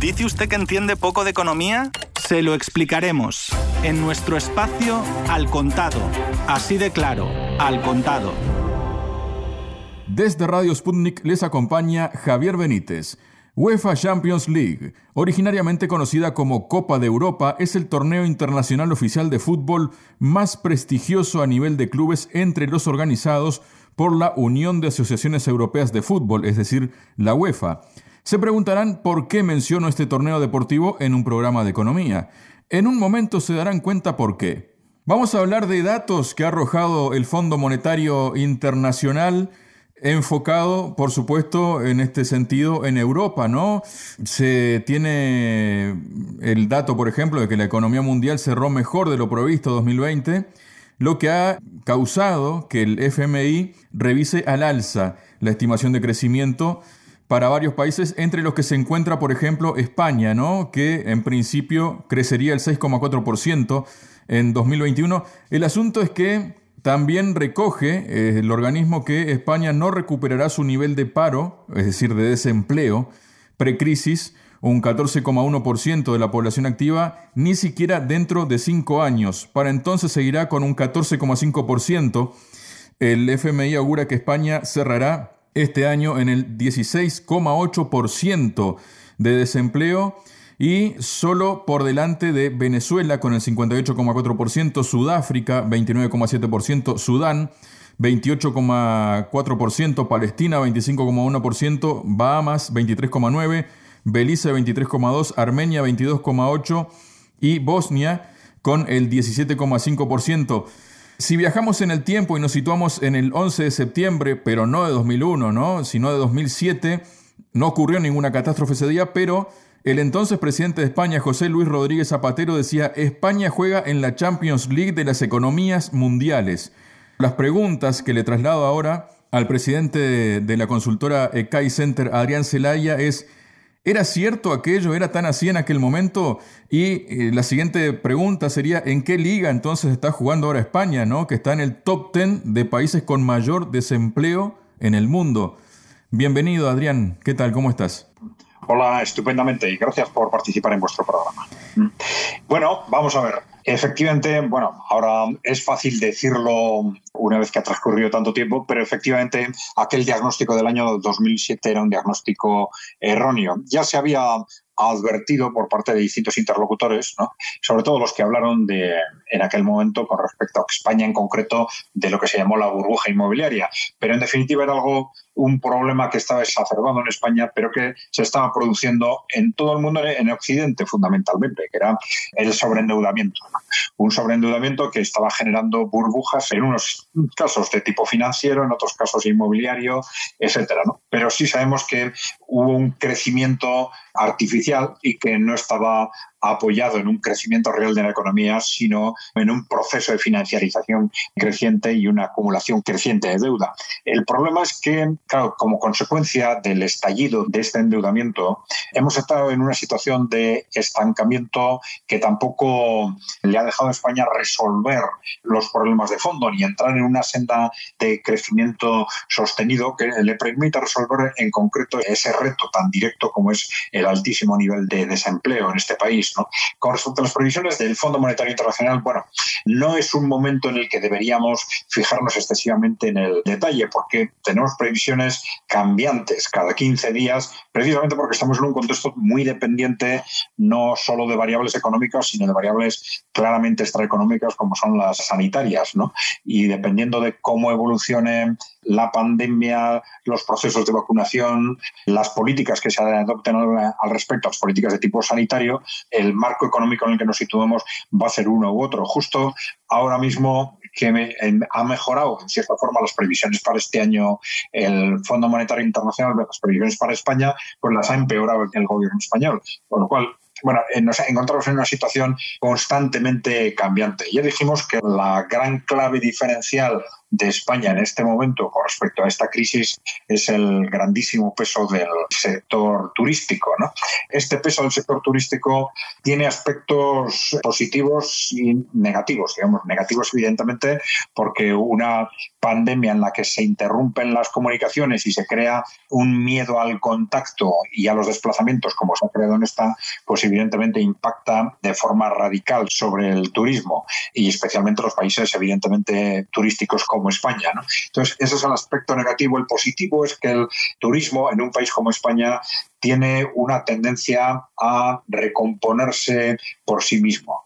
¿Dice usted que entiende poco de economía? Se lo explicaremos en nuestro espacio Al Contado. Así de claro, Al Contado. Desde Radio Sputnik les acompaña Javier Benítez. UEFA Champions League, originariamente conocida como Copa de Europa, es el torneo internacional oficial de fútbol más prestigioso a nivel de clubes entre los organizados por la Unión de Asociaciones Europeas de Fútbol, es decir, la UEFA. Se preguntarán por qué menciono este torneo deportivo en un programa de economía. En un momento se darán cuenta por qué. Vamos a hablar de datos que ha arrojado el Fondo Monetario Internacional enfocado, por supuesto, en este sentido en Europa, ¿no? Se tiene el dato, por ejemplo, de que la economía mundial cerró mejor de lo previsto 2020, lo que ha causado que el FMI revise al alza la estimación de crecimiento para varios países, entre los que se encuentra, por ejemplo, España, ¿no? que en principio crecería el 6,4% en 2021. El asunto es que también recoge eh, el organismo que España no recuperará su nivel de paro, es decir, de desempleo, precrisis, un 14,1% de la población activa, ni siquiera dentro de cinco años. Para entonces seguirá con un 14,5%. El FMI augura que España cerrará este año en el 16,8% de desempleo y solo por delante de Venezuela con el 58,4%, Sudáfrica 29,7%, Sudán 28,4%, Palestina 25,1%, Bahamas 23,9%, Belice 23,2%, Armenia 22,8% y Bosnia con el 17,5%. Si viajamos en el tiempo y nos situamos en el 11 de septiembre, pero no de 2001, ¿no? sino de 2007, no ocurrió ninguna catástrofe ese día, pero el entonces presidente de España, José Luis Rodríguez Zapatero, decía, España juega en la Champions League de las economías mundiales. Las preguntas que le traslado ahora al presidente de, la consultora ECAI Center, Adrián Zelaya, es, ¿era cierto aquello? ¿Era tan así en aquel momento? Y eh, la siguiente pregunta sería, ¿en qué liga entonces está jugando ahora España, ¿no? que está en el top 10 de países con mayor desempleo en el mundo? Bienvenido, Adrián. ¿Qué tal? ¿Cómo estás? Hola, estupendamente y gracias por participar en vuestro programa. Bueno, vamos a ver. Efectivamente, bueno, ahora es fácil decirlo una vez que ha transcurrido tanto tiempo, pero efectivamente aquel diagnóstico del año 2007 era un diagnóstico erróneo. Ya se había advertido por parte de distintos interlocutores, sobre todo los que hablaron de, en aquel momento con respecto a España en concreto, de lo que se llamó la burbuja inmobiliaria. Pero en definitiva era algo, un problema que estaba exacerbado en España, pero que se estaba produciendo en todo el mundo, en Occidente fundamentalmente, que era el sobreendeudamiento. Un sobreendeudamiento que estaba generando burbujas en unos casos de tipo financiero, en otros casos inmobiliario, etcétera. Pero sí sabemos que hubo un crecimiento artificial y que no estaba apoyado en un crecimiento real de la economía, sino en un proceso de financiarización creciente y una acumulación creciente de deuda. El problema es que, claro, como consecuencia del estallido de este endeudamiento, hemos estado en una situación de estancamiento que tampoco le ha dejado a España resolver los problemas de fondo ni entrar en una senda de crecimiento sostenido que le permita resolver en concreto ese reto tan directo como es el altísimo nivel de desempleo en este país con respecto a las previsiones del Fondo Monetario Internacional, bueno, no es un momento en el que deberíamos fijarnos excesivamente en el detalle, porque tenemos previsiones cambiantes cada 15 días, precisamente porque estamos en un contexto muy dependiente no solo de variables económicas, sino de variables claramente extraeconómicas como son las sanitarias, ¿no? Y dependiendo de cómo evolucione la pandemia, los procesos de vacunación, las políticas que se adopten al respecto, las políticas de tipo sanitario, el marco económico en el que nos situemos va a ser uno u otro. Justo ahora mismo que ha mejorado en cierta forma las previsiones para este año el Fondo Monetario Internacional, las previsiones para España, pues las ha empeorado el gobierno español. Con lo cual, bueno, eh, nos encontramos en una situación constantemente cambiante. Ya dijimos que la gran clave diferencial de España en este momento con respecto a esta crisis es el grandísimo peso del sector turístico. ¿no? Este peso del sector turístico tiene aspectos positivos y negativos, digamos, negativos evidentemente porque una pandemia en la que se interrumpen las comunicaciones y se crea un miedo al contacto y a los desplazamientos como se ha creado en esta, pues evidentemente impacta de forma radical sobre el turismo y especialmente los países evidentemente turísticos como España. Entonces, ese es el aspecto negativo. El positivo es que el turismo en un país como España tiene una tendencia a recomponerse por sí mismo.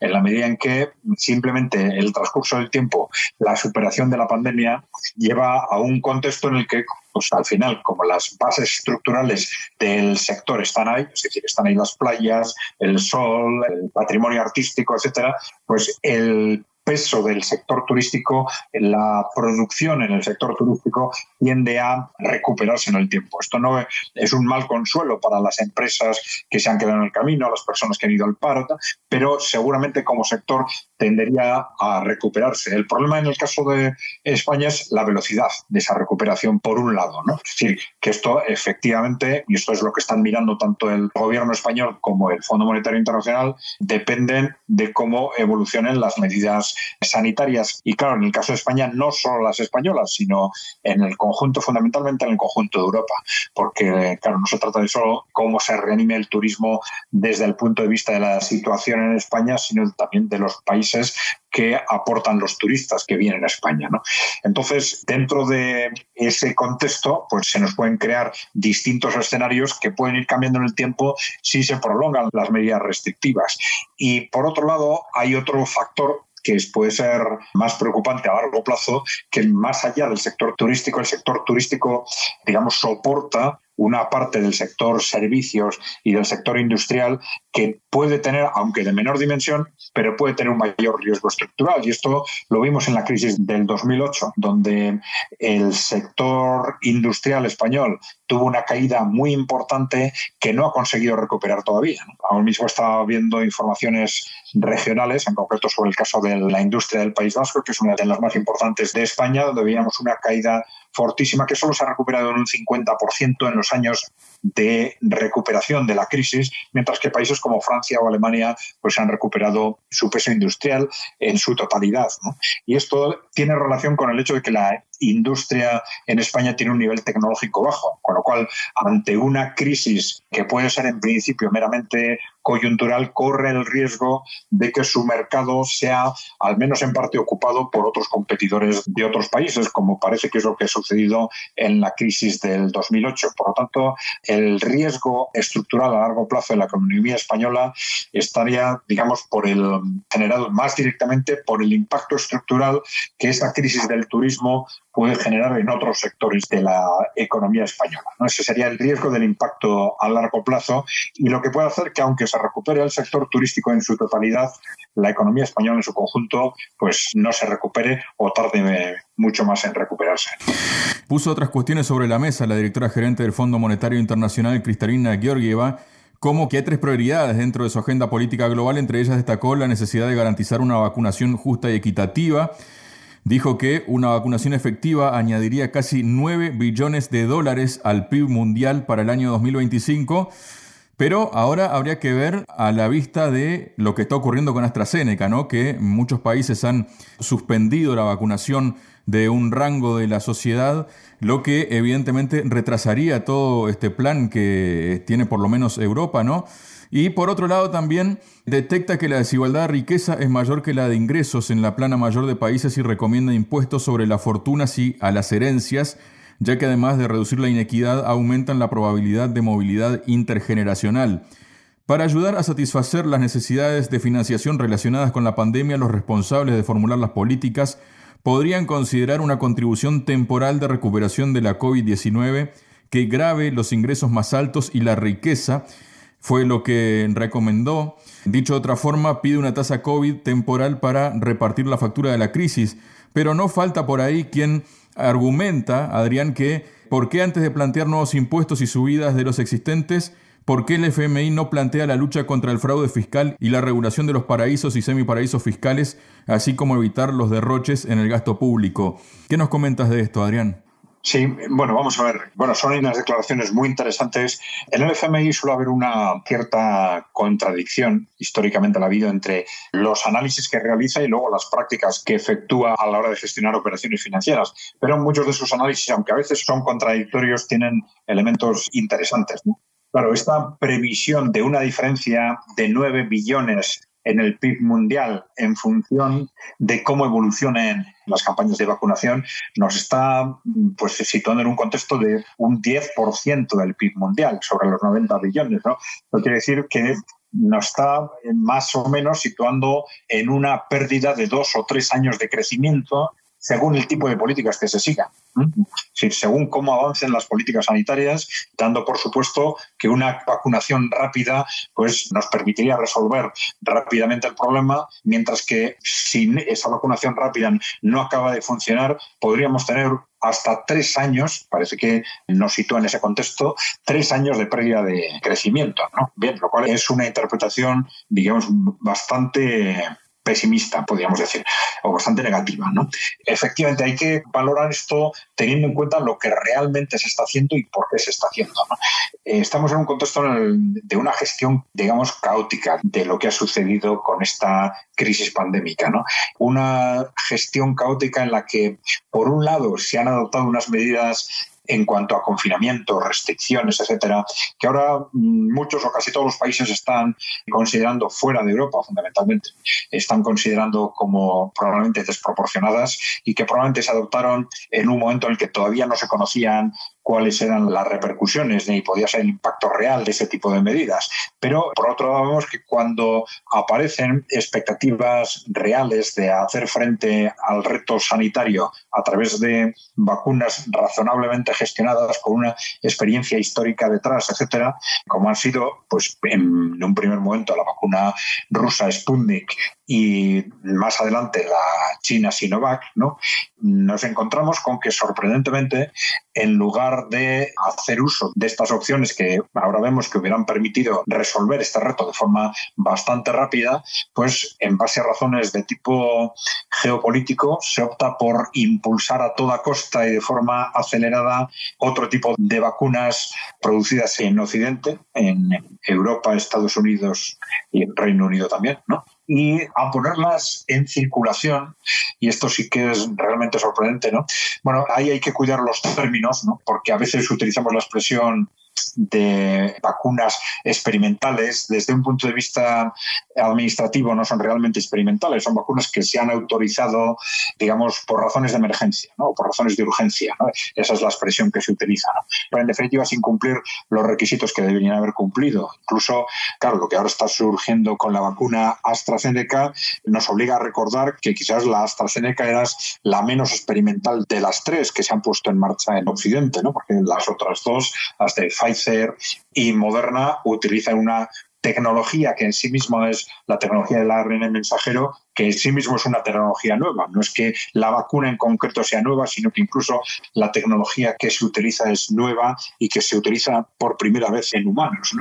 En la medida en que simplemente el transcurso del tiempo, la superación de la pandemia, lleva a un contexto en el que pues al final, como las bases estructurales del sector están ahí, es decir, están ahí las playas, el sol, el patrimonio artístico, etcétera, pues el peso del sector turístico, la producción en el sector turístico tiende a recuperarse en el tiempo. Esto no es un mal consuelo para las empresas que se han quedado en el camino, las personas que han ido al paro, pero seguramente como sector tendería a recuperarse. El problema en el caso de España es la velocidad de esa recuperación, por un lado. ¿no? Es decir, que esto efectivamente, y esto es lo que están mirando tanto el gobierno español como el Fondo Monetario Internacional, dependen de cómo evolucionen las medidas sanitarias. Y claro, en el caso de España, no solo las españolas, sino en el conjunto, fundamentalmente en el conjunto de Europa, porque claro, no se trata de solo cómo se reanime el turismo desde el punto de vista de la situación en España, sino también de los países que aportan los turistas que vienen a España. ¿no? Entonces, dentro de ese contexto, pues se nos pueden crear distintos escenarios que pueden ir cambiando en el tiempo si se prolongan las medidas restrictivas. Y por otro lado, hay otro factor que puede ser más preocupante a largo plazo, que más allá del sector turístico, el sector turístico, digamos, soporta una parte del sector servicios y del sector industrial que puede tener, aunque de menor dimensión, pero puede tener un mayor riesgo estructural. Y esto lo vimos en la crisis del 2008, donde el sector industrial español tuvo una caída muy importante que no ha conseguido recuperar todavía. Ahora mismo estaba viendo informaciones regionales, en concreto sobre el caso de la industria del País Vasco, que es una de las más importantes de España, donde veíamos una caída fortísima que solo se ha recuperado en un 50% en los años de recuperación de la crisis, mientras que países como Francia o Alemania pues han recuperado su peso industrial en su totalidad. Y esto tiene relación con el hecho de que la industria en España tiene un nivel tecnológico bajo, con lo cual ante una crisis que puede ser en principio meramente coyuntural, corre el riesgo de que su mercado sea al menos en parte ocupado por otros competidores de otros países, como parece que es lo que ha sucedido en la crisis del 2008. Por lo tanto, el riesgo estructural a largo plazo de la economía española estaría, digamos, por el generado más directamente por el impacto estructural que esa crisis del turismo puede generar en otros sectores de la economía española. Ese sería el riesgo del impacto a largo plazo y lo que puede hacer que aunque se recupere el sector turístico en su totalidad, la economía española en su conjunto pues no se recupere o tarde mucho más en recuperarse. Puso otras cuestiones sobre la mesa la directora gerente del Fondo Monetario Internacional, Cristalina Georgieva, como que hay tres prioridades dentro de su agenda política global, entre ellas destacó la necesidad de garantizar una vacunación justa y equitativa, dijo que una vacunación efectiva añadiría casi 9 billones de dólares al PIB mundial para el año 2025. Pero ahora habría que ver a la vista de lo que está ocurriendo con AstraZeneca, ¿no? que muchos países han suspendido la vacunación de un rango de la sociedad, lo que evidentemente retrasaría todo este plan que tiene por lo menos Europa, ¿no? Y por otro lado también detecta que la desigualdad de riqueza es mayor que la de ingresos en la plana mayor de países y recomienda impuestos sobre las fortunas y a las herencias, ya que además de reducir la inequidad aumentan la probabilidad de movilidad intergeneracional. Para ayudar a satisfacer las necesidades de financiación relacionadas con la pandemia, los responsables de formular las políticas podrían considerar una contribución temporal de recuperación de la COVID-19 que grave los ingresos más altos y la riqueza fue lo que recomendó. Dicho de otra forma, pide una tasa COVID temporal para repartir la factura de la crisis. Pero no falta por ahí quien argumenta, Adrián, que ¿por qué antes de plantear nuevos impuestos y subidas de los existentes, ¿Por qué el FMI no plantea la lucha contra el fraude fiscal y la regulación de los paraísos y semiparaísos fiscales, así como evitar los derroches en el gasto público? ¿Qué nos comentas de esto, Adrián? Sí, bueno, vamos a ver. Bueno, son unas declaraciones muy interesantes. En el FMI suele haber una cierta contradicción, históricamente la ha habido, entre los análisis que realiza y luego las prácticas que efectúa a la hora de gestionar operaciones financieras. Pero muchos de sus análisis, aunque a veces son contradictorios, tienen elementos interesantes. Claro, esta previsión de una diferencia de 9 billones en el PIB mundial en función de cómo evolucionen las campañas de vacunación, nos está pues, situando en un contexto de un 10% del PIB mundial sobre los 90 billones. ¿no? Eso quiere decir que nos está más o menos situando en una pérdida de dos o tres años de crecimiento según el tipo de políticas que se sigan. según cómo avancen las políticas sanitarias, dando por supuesto que una vacunación rápida pues, nos permitiría resolver rápidamente el problema, mientras que si esa vacunación rápida no acaba de funcionar, podríamos tener hasta tres años, parece que nos sitúa en ese contexto, tres años de pérdida de crecimiento. Bien, lo cual es una interpretación, digamos, bastante pesimista, podríamos decir, o bastante negativa. ¿no? Efectivamente, hay que valorar esto teniendo en cuenta lo que realmente se está haciendo y por qué se está haciendo. Eh, estamos en un contexto de una gestión, digamos, caótica de lo que ha sucedido con esta crisis pandémica. ¿no? Una gestión caótica en la que, por un lado, se han adoptado unas medidas en cuanto a confinamiento, restricciones, etcétera, que ahora mm, muchos o casi todos los países están considerando fuera de Europa, fundamentalmente, están considerando como probablemente desproporcionadas y que probablemente se adoptaron en un momento en el que todavía no se conocían cuáles eran las repercusiones ni podía ser el impacto real de ese tipo de medidas. Pero por otro lado vemos que cuando aparecen expectativas reales de hacer frente al reto sanitario a través de vacunas razonablemente gestionadas con una experiencia histórica detrás, etcétera, como han sido, pues en un primer momento la vacuna rusa Sputnik y más adelante la China Sinovac, ¿no? Nos encontramos con que sorprendentemente, en lugar de hacer uso de estas opciones que ahora vemos que hubieran permitido resolver este reto de forma bastante rápida, pues en base a razones de tipo geopolítico se opta por impulsar a toda costa y de forma acelerada otro tipo de vacunas producidas en Occidente, en Europa, Estados Unidos y Reino Unido también, ¿no? Y a ponerlas en circulación, y esto sí que es realmente sorprendente, ¿no? Bueno, ahí hay que cuidar los términos, ¿no? Porque a veces utilizamos la expresión de vacunas experimentales, desde un punto de vista administrativo, no son realmente experimentales, son vacunas que se han autorizado, digamos, por razones de emergencia, ¿no? por razones de urgencia. Esa es la expresión que se utiliza. Pero en definitiva, sin cumplir los requisitos que deberían haber cumplido. Incluso, claro, lo que ahora está surgiendo con la vacuna AstraZeneca nos obliga a recordar que quizás la AstraZeneca era la menos experimental de las tres que se han puesto en marcha en Occidente, ¿no? porque las otras dos, las de Pfizer y Moderna, utilizan una tecnología que en sí misma es la tecnología del ARN mensajero, que en sí mismo es una tecnología nueva. No es que la vacuna en concreto sea nueva, sino que incluso la tecnología que se utiliza es nueva y que se utiliza por primera vez en humanos.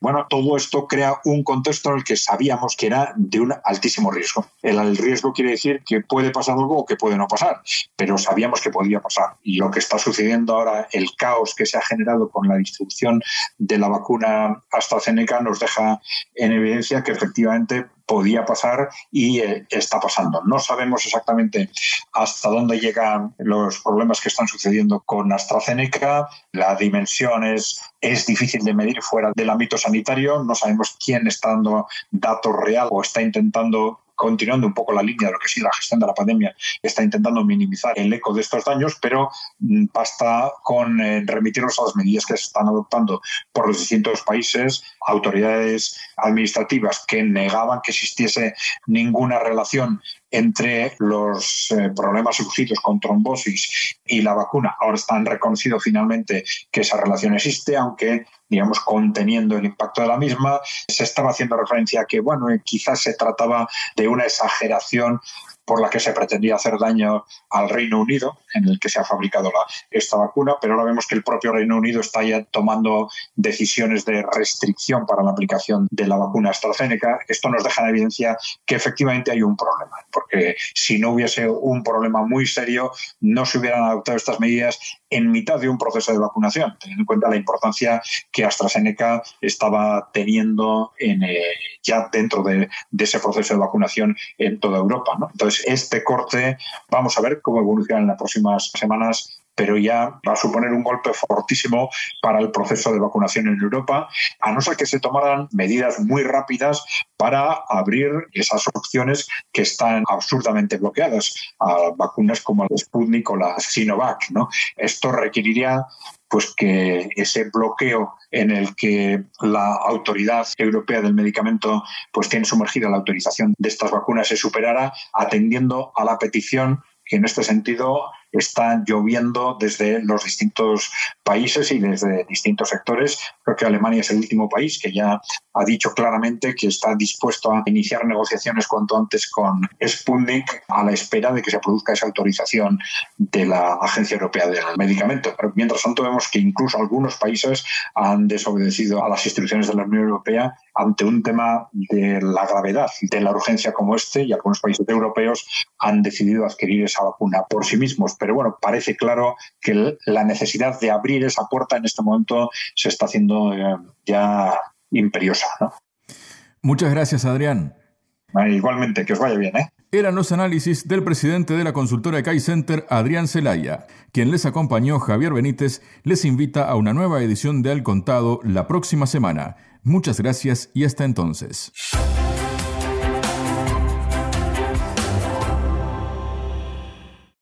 Bueno, todo esto crea un contexto en el que sabíamos que era de un altísimo riesgo. El, riesgo quiere decir que puede pasar algo o que puede no pasar, pero sabíamos que podía pasar. Y lo que está sucediendo ahora, el caos que se ha generado con la distribución de la vacuna AstraZeneca, nos deja en evidencia que efectivamente podía pasar y eh, está pasando. No sabemos exactamente hasta dónde llegan los problemas que están sucediendo con AstraZeneca. La dimensión es, difícil de medir fuera del ámbito sanitario. No sabemos quién está dando datos real o está intentando continuando un poco la línea de lo que ha la gestión de la pandemia, está intentando minimizar el eco de estos daños, pero mm, basta con eh, remitirnos a las medidas que se están adoptando por los distintos países, autoridades administrativas que negaban que existiese ninguna relación entre los eh, problemas surgidos con trombosis y la vacuna. Ahora están reconocido finalmente que esa relación existe, aunque digamos, conteniendo el impacto de la misma. Se estaba haciendo referencia a que, bueno, quizás se trataba de una exageración por la que se pretendía hacer daño al Reino Unido, en el que se ha fabricado esta vacuna, pero ahora vemos que el propio Reino Unido está ya tomando decisiones de restricción para la aplicación de la vacuna AstraZeneca. Esto nos deja en evidencia que efectivamente hay un problema, porque si no hubiese un problema muy serio, no se hubieran adoptado estas medidas en mitad de un proceso de vacunación, teniendo en cuenta la importancia que AstraZeneca estaba teniendo en, eh, ya dentro de, ese proceso de vacunación en toda Europa. Entonces, este corte, vamos a ver cómo evoluciona en las próximas semanas pero ya va a suponer un golpe fortísimo para el proceso de vacunación en Europa, a no ser que se tomaran medidas muy rápidas para abrir esas opciones que están absurdamente bloqueadas a vacunas como la Sputnik o la Sinovac. ¿no? Esto requeriría pues que ese bloqueo en el que la autoridad europea del medicamento pues tiene sumergida la autorización de estas vacunas se superara atendiendo a la petición que en este sentido está lloviendo desde los distintos países y desde distintos sectores. Creo que Alemania es el último país que ya ha dicho claramente que está dispuesto a iniciar negociaciones cuanto antes con Sputnik a la espera de que se produzca esa autorización de la Agencia Europea del Medicamento. Pero mientras tanto vemos que incluso algunos países han desobedecido a las instrucciones de la Unión Europea ante un tema de la gravedad de la urgencia como este y algunos países europeos han decidido adquirir esa vacuna por sí mismos. Pero bueno, parece claro que la necesidad de abrir esa puerta en este momento se está haciendo eh, ya imperiosa. Muchas gracias, Adrián. igualmente, que os vaya bien. ¿eh? Eran los análisis del presidente de la consultora Kai Center, Adrián Celaya. Quien les acompañó, Javier Benítez, les invita a una nueva edición de Al Contado la próxima semana. Muchas gracias y hasta entonces.